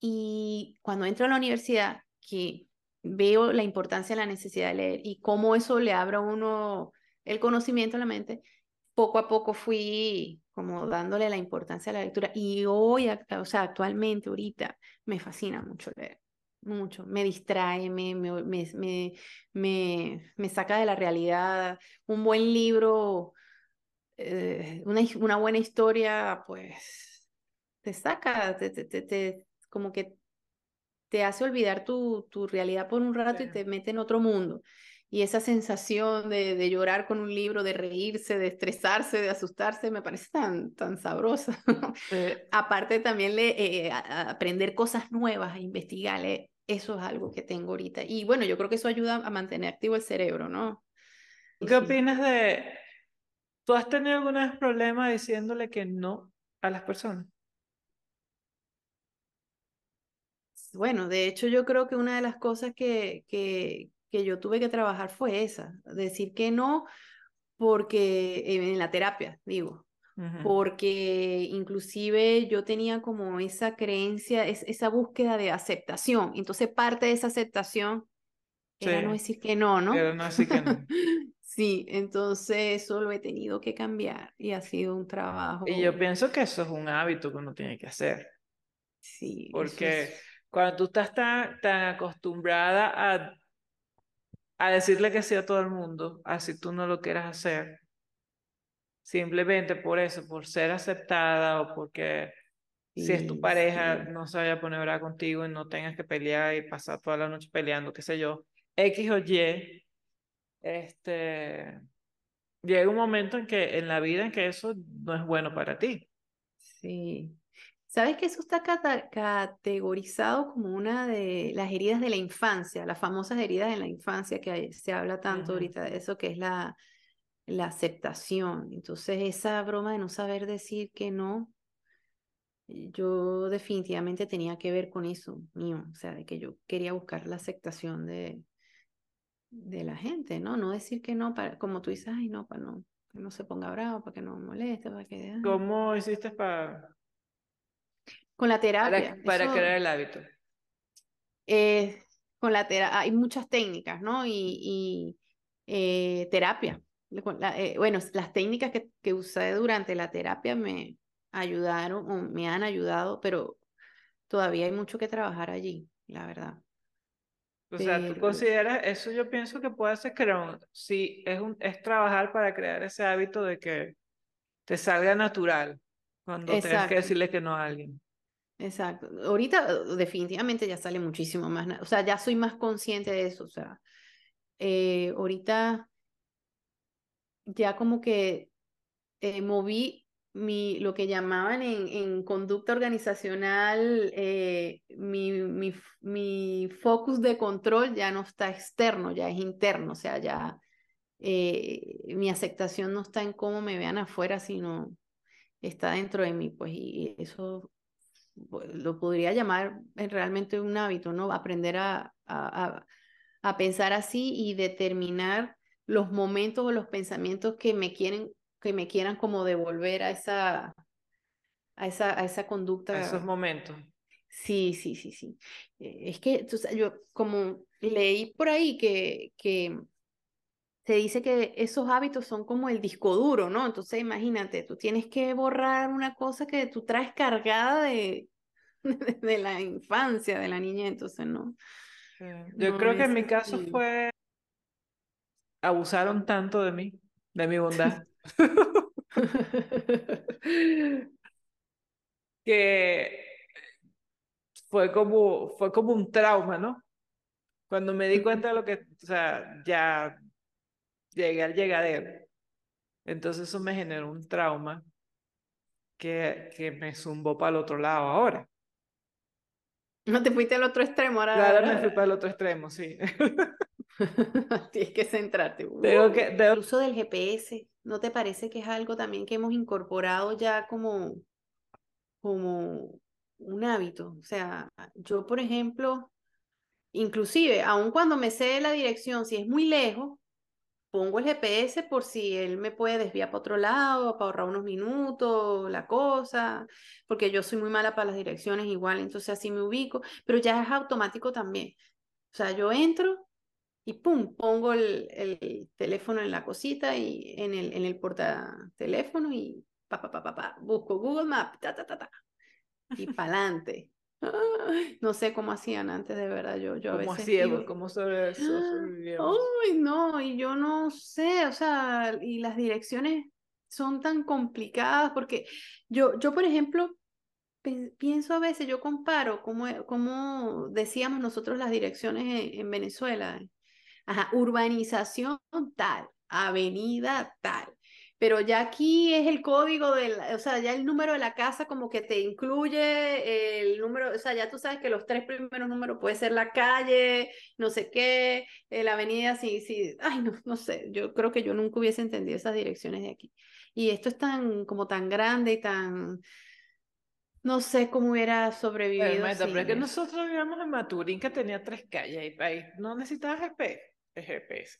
Y cuando entro a la universidad, que veo la importancia, la necesidad de leer y cómo eso le abre a uno el conocimiento a la mente, poco a poco fui como dándole la importancia a la lectura. Y hoy, o sea, actualmente, ahorita, me fascina mucho leer, mucho. Me distrae, me, me, me, me, me saca de la realidad. Un buen libro, eh, una, una buena historia, pues, te saca, te, te, te, como que te hace olvidar tu, tu realidad por un rato y te mete en otro mundo. Y esa sensación de, de, llorar con un libro, de reírse, de estresarse, de asustarse, me parece tan, tan sabrosa. Aparte también le, eh, aprender cosas nuevas, a investigar, eso es algo que tengo ahorita. Y bueno, yo creo que eso ayuda a mantener activo el cerebro, ¿no? ¿Qué opinas de... ¿Tú has tenido algún problema diciéndole que no a las personas? Bueno, de hecho yo creo que una de las cosas que, que, que yo tuve que trabajar fue esa, decir que no, porque en la terapia, digo, porque inclusive yo tenía como esa creencia, esa búsqueda de aceptación, entonces parte de esa aceptación era no decir que no, ¿no? Era no decir que no. sí, entonces eso lo he tenido que cambiar y ha sido un trabajo. Y yo pienso que eso es un hábito que uno tiene que hacer. Sí. Porque cuando tú estás tan, tan acostumbrada a, a decirle que sí a todo el mundo, así tú no lo quieras hacer, simplemente por eso, por ser aceptada o porque si es tu pareja no se vaya a poner brava contigo y no tengas que pelear y pasar toda la noche peleando, qué sé yo, X o Y, este, llega un momento en que en la vida en que eso no es bueno para ti. Sí. ¿Sabes que eso está categorizado como una de las heridas de la infancia, las famosas heridas de la infancia que se habla tanto ahorita de eso, que es la, la aceptación? Entonces, esa broma de no saber decir que no, yo definitivamente tenía que ver con eso mío, o sea, de que yo quería buscar la aceptación de, de la gente, ¿no? No decir que no, para, como tú dices, ay, no, para no, que no se ponga bravo, para que no moleste, para que... ¿Cómo hiciste para con la terapia. Para, crear el hábito. Eh, con la terapia, hay muchas técnicas, ¿no? Y, y eh, terapia. eh, bueno, las técnicas que, que usé durante la terapia me ayudaron o me han ayudado, pero todavía hay mucho que trabajar allí, la verdad. O sea, tú consideras, eso yo pienso que puede ser que si es, un, es trabajar para crear ese hábito de que te salga natural cuando tengas que decirle que no a alguien. Exacto. Ahorita uh, definitivamente ya sale muchísimo más, o sea, ya soy más consciente de eso, o sea, eh, ahorita ya como que eh, moví mi, lo que llamaban en, en conducta organizacional, eh, mi, mi, mi, focus de control ya no está externo, ya es interno, o sea, ya mi aceptación no está en cómo me vean afuera, sino está dentro de mí, pues, y eso lo podría llamar realmente un hábito, ¿no? Aprender a, a, a, pensar así y determinar los momentos o los pensamientos que me quieren, que me quieran como devolver a esa, a esa, a esa conducta. A esos momentos. Sí, sí, sí, sí. Eh, es que yo como leí por ahí que, que se dice que esos hábitos son como el disco duro, ¿no? Entonces imagínate, tú tienes que borrar una cosa que tú traes cargada de, de la infancia, de la niña, entonces no. Yo creo que en mi caso fue, abusaron tanto de mí, de mi bondad, que fue como, fue como un trauma, ¿no? Cuando me di cuenta de lo que, o sea, ya llegué al llegadero. Entonces eso me generó un trauma que, que me zumbó para el otro lado ahora. No te fuiste al otro extremo ahora. Claro, me fui para el otro extremo, sí. Tienes que centrarte. Tengo que, El uso del GPS, ¿no te parece que es algo también que hemos incorporado ya como, como un hábito? O sea, yo, por ejemplo, inclusive, aun cuando me sé la dirección, si es muy lejos, pongo el GPS por si él me puede desviar para otro lado, para ahorrar unos minutos, la cosa, porque yo soy muy mala para las direcciones igual, entonces así me ubico, pero ya es automático también. O sea, yo entro y pum, pongo el, el teléfono en la cosita y en el, en el teléfono y pa, pa, pa, pa, pa, busco Google Maps, ta, ta, ta, ta, y para adelante. No sé cómo hacían antes, de verdad. Yo, yo a veces. Ciego, ¿Cómo sobre eso Ay, no, y yo no sé, o sea, y las direcciones son tan complicadas porque yo, yo por ejemplo, pienso a veces, yo comparo como, como decíamos nosotros las direcciones en, en Venezuela. Ajá, urbanización tal, avenida tal pero ya aquí es el código del, o sea, ya el número de la casa como que te incluye el número, o sea, ya tú sabes que los tres primeros números puede ser la calle, no sé qué, eh, la avenida, sí, sí, ay, no, no sé, yo creo que yo nunca hubiese entendido esas direcciones de aquí. Y esto es tan, como tan grande y tan, no sé cómo hubiera sobrevivido. Pero, es que nosotros vivíamos en Maturín que tenía tres calles y ahí no necesitabas GPS.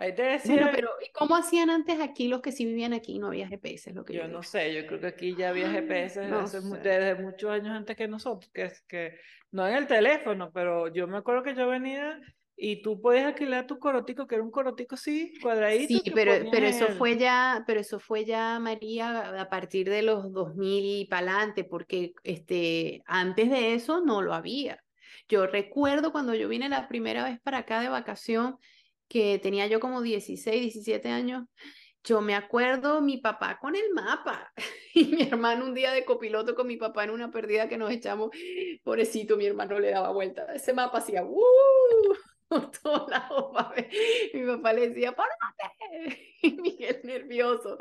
Ahí te decía... Bueno, pero ¿y cómo hacían antes aquí los que sí vivían aquí no había GPS? Lo que yo, no sé, yo creo que aquí ya había GPS desde, muchos años antes que nosotros, que, que no en el teléfono, pero yo me acuerdo que yo venía y tú podías alquilar tu corotico, que era un corotico así, cuadradito. Sí, pero, pero eso fue ya, pero eso fue ya, María, a partir de los 2000 y para adelante, porque este, antes de eso no lo había. Yo recuerdo cuando yo vine la primera vez para acá de vacación, que tenía yo como 16, 17 años, yo me acuerdo mi papá con el mapa y mi hermano un día de copiloto con mi papá en una pérdida que nos echamos, pobrecito, mi hermano le daba vuelta, ese mapa hacía ¡uh! por todos lados, mi papá le decía ¡párate! y Miguel nervioso,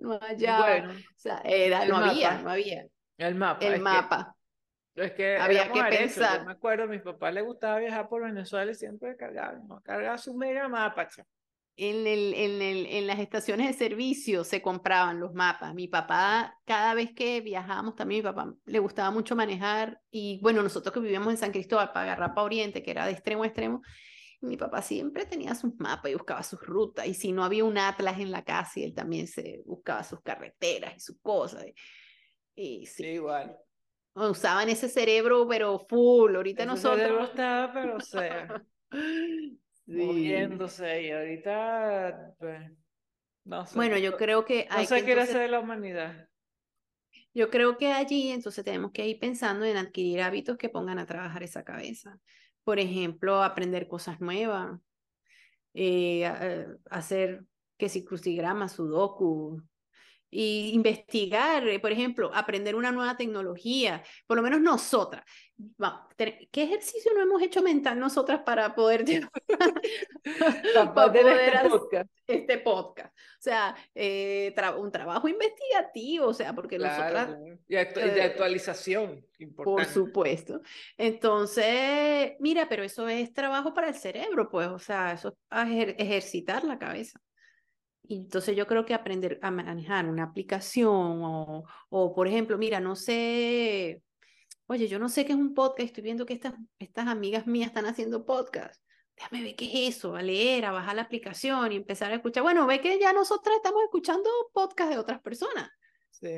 no allá, o sea, era, no había, no había. El mapa. El mapa. Es que había que pensar. Yo me acuerdo, a mi papá le gustaba viajar por Venezuela y siempre cargaba, cargaba su mega mapa. En, el, en, el, en las estaciones de servicio se compraban los mapas. Mi papá, cada vez que viajábamos, también mi papá le gustaba mucho manejar. Y bueno, nosotros que vivíamos en San Cristóbal para agarrar para Oriente, que era de extremo a extremo, mi papá siempre tenía sus mapas y buscaba sus rutas. Y si no había un atlas en la casa, y él también se buscaba sus carreteras y sus cosas. Y, sí. igual usaban ese cerebro, pero full. Ahorita ese nosotros. cerebro estaba, pero o sea, moviéndose. Y ahorita, pues, No sé. Bueno, yo creo que no hay sé que qué entonces- hacer la humanidad. Yo creo que allí entonces tenemos que ir pensando en adquirir hábitos que pongan a trabajar esa cabeza. Por ejemplo, aprender cosas nuevas, eh, hacer que si crucigrama, sudoku, y investigar, eh, por ejemplo, aprender una nueva tecnología, por lo menos nosotras. ¿Qué ejercicio no hemos hecho mental nosotras para poder Para poder este hacer podcast. este podcast? O sea, eh, tra- un trabajo investigativo, o sea, porque Claro, nosotras. Y, actu- de eh, actualización, por importante. supuesto. Entonces, mira, pero eso es trabajo para el cerebro, pues, o sea, eso es ejer- ejercitar la cabeza. Y entonces yo creo que aprender a manejar una aplicación o, o, por ejemplo, mira, no sé, oye, yo no sé qué es un podcast, estoy viendo que estas, estas amigas mías están haciendo podcast. Déjame ver qué es eso, a leer, a bajar la aplicación y empezar a escuchar. Bueno, ve que ya nosotras estamos escuchando podcast de otras personas Sí.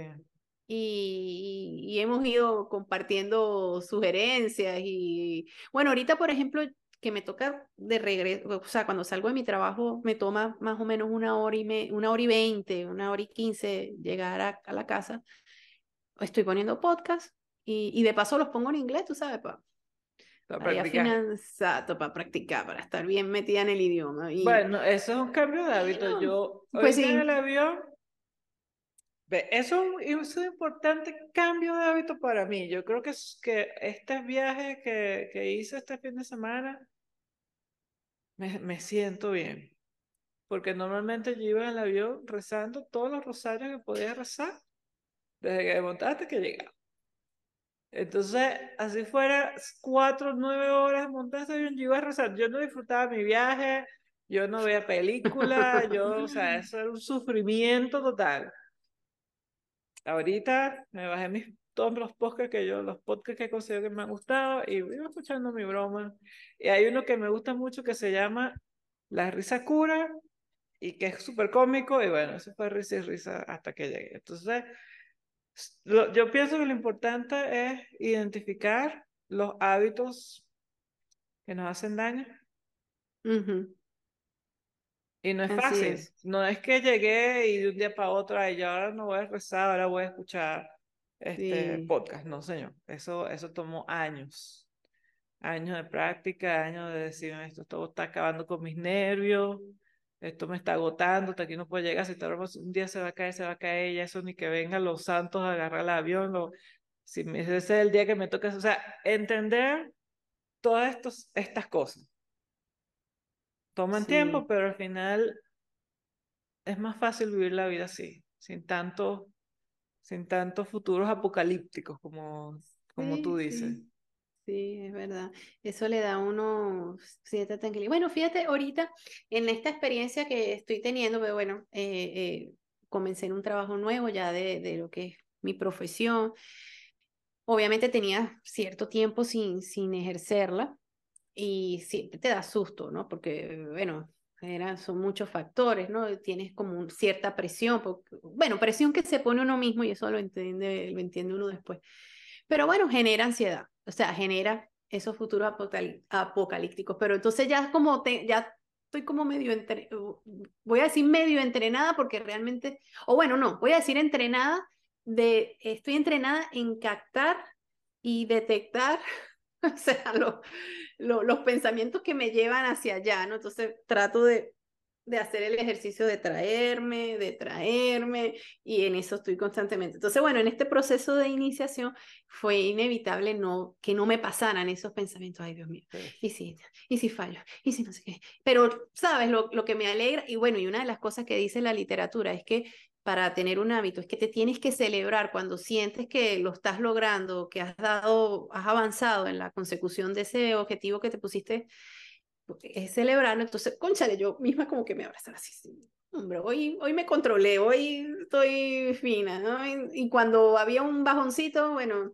y, y hemos ido compartiendo sugerencias y bueno, ahorita por ejemplo que me toca de regreso, o sea, cuando salgo de mi trabajo me toma más o menos una hora y me, una hora y veinte, una hora y quince llegar a, a la casa, estoy poniendo podcast y, y de paso los pongo en inglés, tú sabes, para Para exacto, para practicar, para estar bien metida en el idioma. Y, Bueno, eso es un cambio de hábito. Bueno, Yo, pues ahorita en sí. el avión, eso es un- importante cambio de hábito para mí. Yo creo que, que este viaje que, que hice este fin de semana, me, me siento bien. Porque normalmente yo iba en el avión rezando todos los rosarios que podía rezar, desde que hasta que llegaba. Entonces, así fuera cuatro, nueve horas montadas avión, yo iba a rezar. Yo no disfrutaba mi viaje, yo no veía película, yo, o sea, eso era un sufrimiento total. Ahorita me bajé mis, todos los podcasts que yo, los podcasts que considero que me han gustado y iba escuchando mi broma. Y hay uno que me gusta mucho que se llama La risa cura y que es súper cómico y bueno, eso fue risa y risa hasta que llegué. Entonces, lo- yo pienso que lo importante es identificar los hábitos que nos hacen daño Ujú, y no es Así fácil. es. No es que llegué y de un día para otro, ay, yo ahora no voy a rezar, ahora voy a escuchar este Sí. podcast. No, señor. Eso, eso tomó años. Años de práctica, años de decir, esto todo está acabando con mis nervios, esto me está agotando, hasta aquí no puedo llegar, si tardo un día se va a caer, se va a caer, ya eso ni que vengan los santos a agarrar el avión, lo- si ese es el día que me toca, o sea, entender todas estos, estas cosas. Toman tiempo, pero al final es más fácil vivir la vida así, sin tanto, sin tantos futuros apocalípticos como, como tú Sí, dices. sí, sí, es verdad. Eso le da a uno cierta tranquilidad. Bueno, fíjate, ahorita en esta experiencia que estoy teniendo, pero bueno, eh, eh, comencé en un trabajo nuevo ya de, de lo que es mi profesión. Obviamente tenía cierto tiempo sin, sin ejercerla y siempre te da susto, ¿no? Porque, bueno, eran, son muchos factores, ¿no? Tienes como un- cierta presión, porque- bueno, presión que se pone uno mismo y eso lo entiende, lo entiende uno después. Pero bueno, genera ansiedad, o sea, genera esos futuros apocalí- apocalípticos. Pero entonces ya como te, ya estoy como medio entre, voy a decir medio entrenada porque realmente, o bueno, no, voy a decir entrenada de, estoy entrenada en captar y detectar, o sea, lo- lo- los pensamientos que me llevan hacia allá, ¿no? Entonces trato de, de hacer el ejercicio de traerme, de traerme, y en eso estoy constantemente. Entonces, bueno, en este proceso de iniciación fue inevitable no, que no me pasaran esos pensamientos, ay Dios mío, y si, y si fallo, y si no sé qué. Pero, ¿sabes? Lo, lo que me alegra, y bueno, y una de las cosas que dice la literatura es que para tener un hábito es que te tienes que celebrar cuando sientes que lo estás logrando, que has dado, has avanzado en la consecución de ese objetivo que te pusiste, es celebrarlo. Entonces, conchale, yo misma como que me abrazara así, sí, hombre, hoy, hoy me controlé, hoy estoy fina, ¿no? Y, y cuando había un bajoncito, bueno,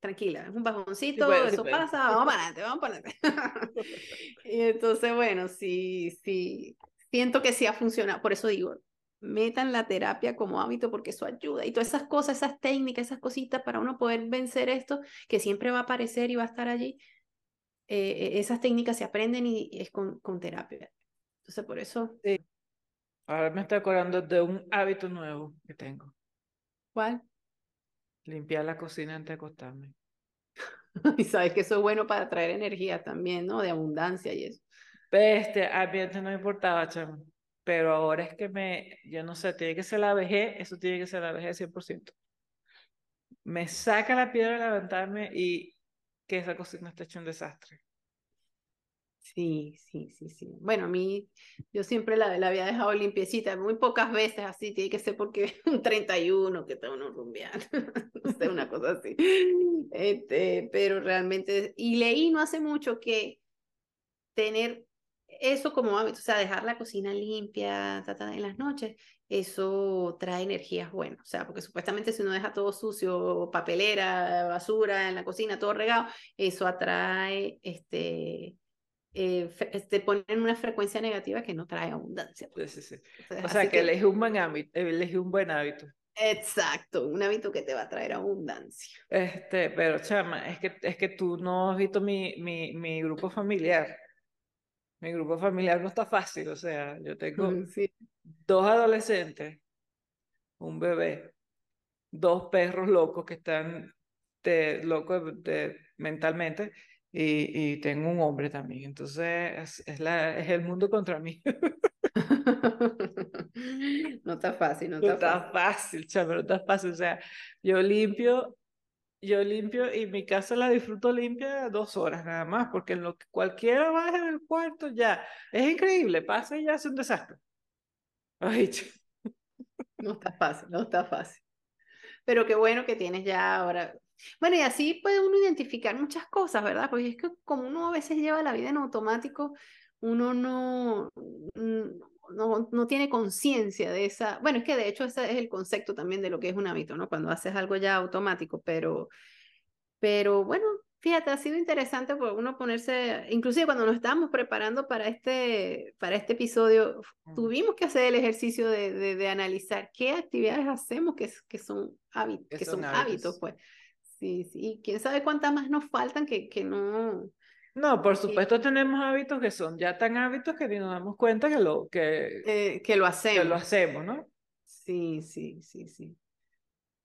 tranquila, es un bajoncito, eso pasa, vamos para adelante, vamos para adelante. y entonces, bueno, sí, sí, siento que sí ha funcionado, por eso digo, metan la terapia como hábito porque eso ayuda y todas esas cosas, esas técnicas, esas cositas para uno poder vencer esto, que siempre va a aparecer y va a estar allí, eh, esas técnicas se aprenden y es con, con terapia. Entonces, por eso Sí. Ahora me estoy acordando de un hábito nuevo que tengo. ¿Cuál? Limpiar la cocina antes de acostarme. Y sabes que eso es bueno para traer energía también, ¿no? De abundancia y eso. Este, a mí antes no importaba, chamo. Pero ahora es que me, yo no sé, tiene que ser la vejez, eso tiene que ser la vejez 100%. Me saca la piedra de levantarme y que esa cocina está hecha un desastre. Sí, sí, sí, sí. Bueno, a mí, yo siempre la, la había dejado limpiecita, muy pocas veces así, tiene que ser porque un 31 que está uno rumbeando, no sé, una cosa así. Este, pero realmente, y leí no hace mucho que tener eso como hábito, o sea, dejar la cocina limpia en las noches, eso trae energías buenas, o sea, porque supuestamente si uno deja todo sucio, papelera, basura en la cocina, todo regado, eso atrae, este, eh, te pone en una frecuencia negativa que no trae abundancia. Pues. Sí, sí, sí. o sea, que, elegí un buen hábito, elegí un buen hábito. Exacto, un hábito que te va a traer abundancia. Este, pero chama, es que, es que tú no has visto mi, mi, mi grupo familiar mi grupo familiar no está fácil, o sea, yo tengo mm, dos adolescentes, un bebé, dos perros locos que están de, locos de, mentalmente y, y, tengo un hombre también. Entonces es, la, es el mundo contra mí. no está fácil, no está, no está fácil. fácil, no está fácil. O sea, yo limpio yo limpio y mi casa la disfruto limpia dos horas nada más, porque en lo que cualquiera baja en el cuarto ya, es increíble, pasa y ya es un desastre. Ay, no está fácil, no está fácil. Pero qué bueno que tienes ya ahora. Bueno, y así puede uno identificar muchas cosas, ¿verdad? Porque es que como uno a veces lleva la vida en automático, uno no, no, no tiene conciencia de esa, bueno, es que de hecho ese es el concepto también de lo que es un hábito, ¿no? Cuando haces algo ya automático, pero, pero bueno, fíjate, ha sido interesante por uno ponerse, inclusive cuando nos estábamos preparando para este, para este episodio, tuvimos que hacer el ejercicio de, de, analizar qué actividades hacemos que, que son, hábitos, que son hábitos, pues. Sí, sí, quién sabe cuántas más nos faltan que, que no, no, por supuesto tenemos hábitos que son ya tan hábitos que ni nos damos cuenta que lo, que, eh, que lo hacemos. Que lo hacemos, ¿no? Sí, sí, sí, sí.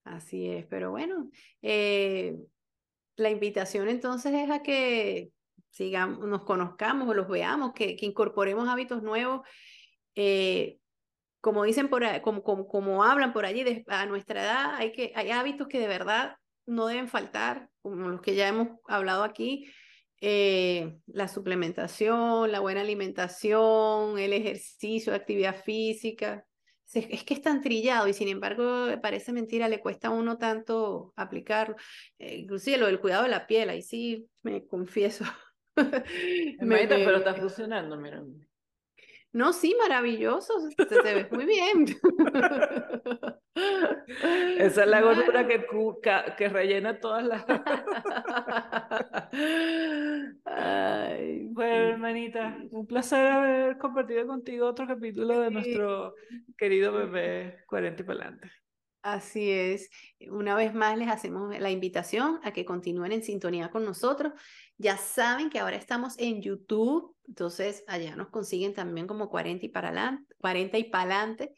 Así es, pero bueno, eh, la invitación entonces es a que sigamos, nos conozcamos o los veamos, que, que incorporemos hábitos nuevos. Eh, como dicen por como, como, como hablan por allí, a nuestra edad hay, que, hay hábitos que de verdad no deben faltar, como los que ya hemos hablado aquí, eh, la suplementación, la buena alimentación, el ejercicio, la actividad física. Es, que es tan trillado y sin embargo parece mentira, le cuesta a uno tanto aplicarlo. Eh, inclusive lo del cuidado de la piel, ahí sí me confieso. me, pero está funcionando, mira. No, sí, maravilloso, te, te ves muy bien. Esa es la gordura que, que rellena todas las... Ay, bueno, hermanita, un placer haber compartido contigo otro capítulo de nuestro querido bebé 40 y pelante. Así es. Una vez más les hacemos la invitación a que continúen en sintonía con nosotros. Ya saben que ahora estamos en YouTube, entonces allá nos consiguen también como 40 y para adelante, 40 y para adelante.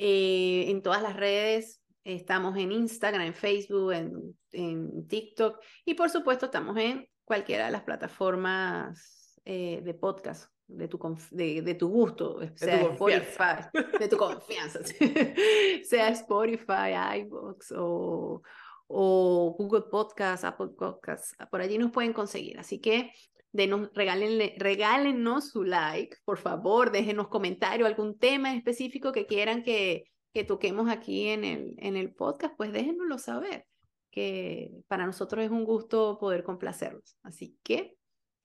Eh, en todas las redes estamos en Instagram, en Facebook, en, en, TikTok y por supuesto estamos en cualquiera de las plataformas eh, de podcast de tu, de, de tu gusto, sea Spotify, de tu confianza, sea Spotify, iVoox o, o Google Podcast, Apple Podcast, por allí nos pueden conseguir. Así que denos, regálenle, regálenos su like, por favor, déjenos comentarios, algún tema específico que quieran que, que toquemos aquí en el, en el podcast, pues déjenoslo saber, que para nosotros es un gusto poder complacerlos. Así que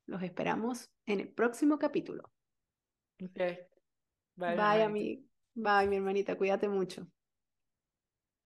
los esperamos en el próximo capítulo. Ok. Bye, Bye, mi, Bye, mi hermanita. Cuídate mucho.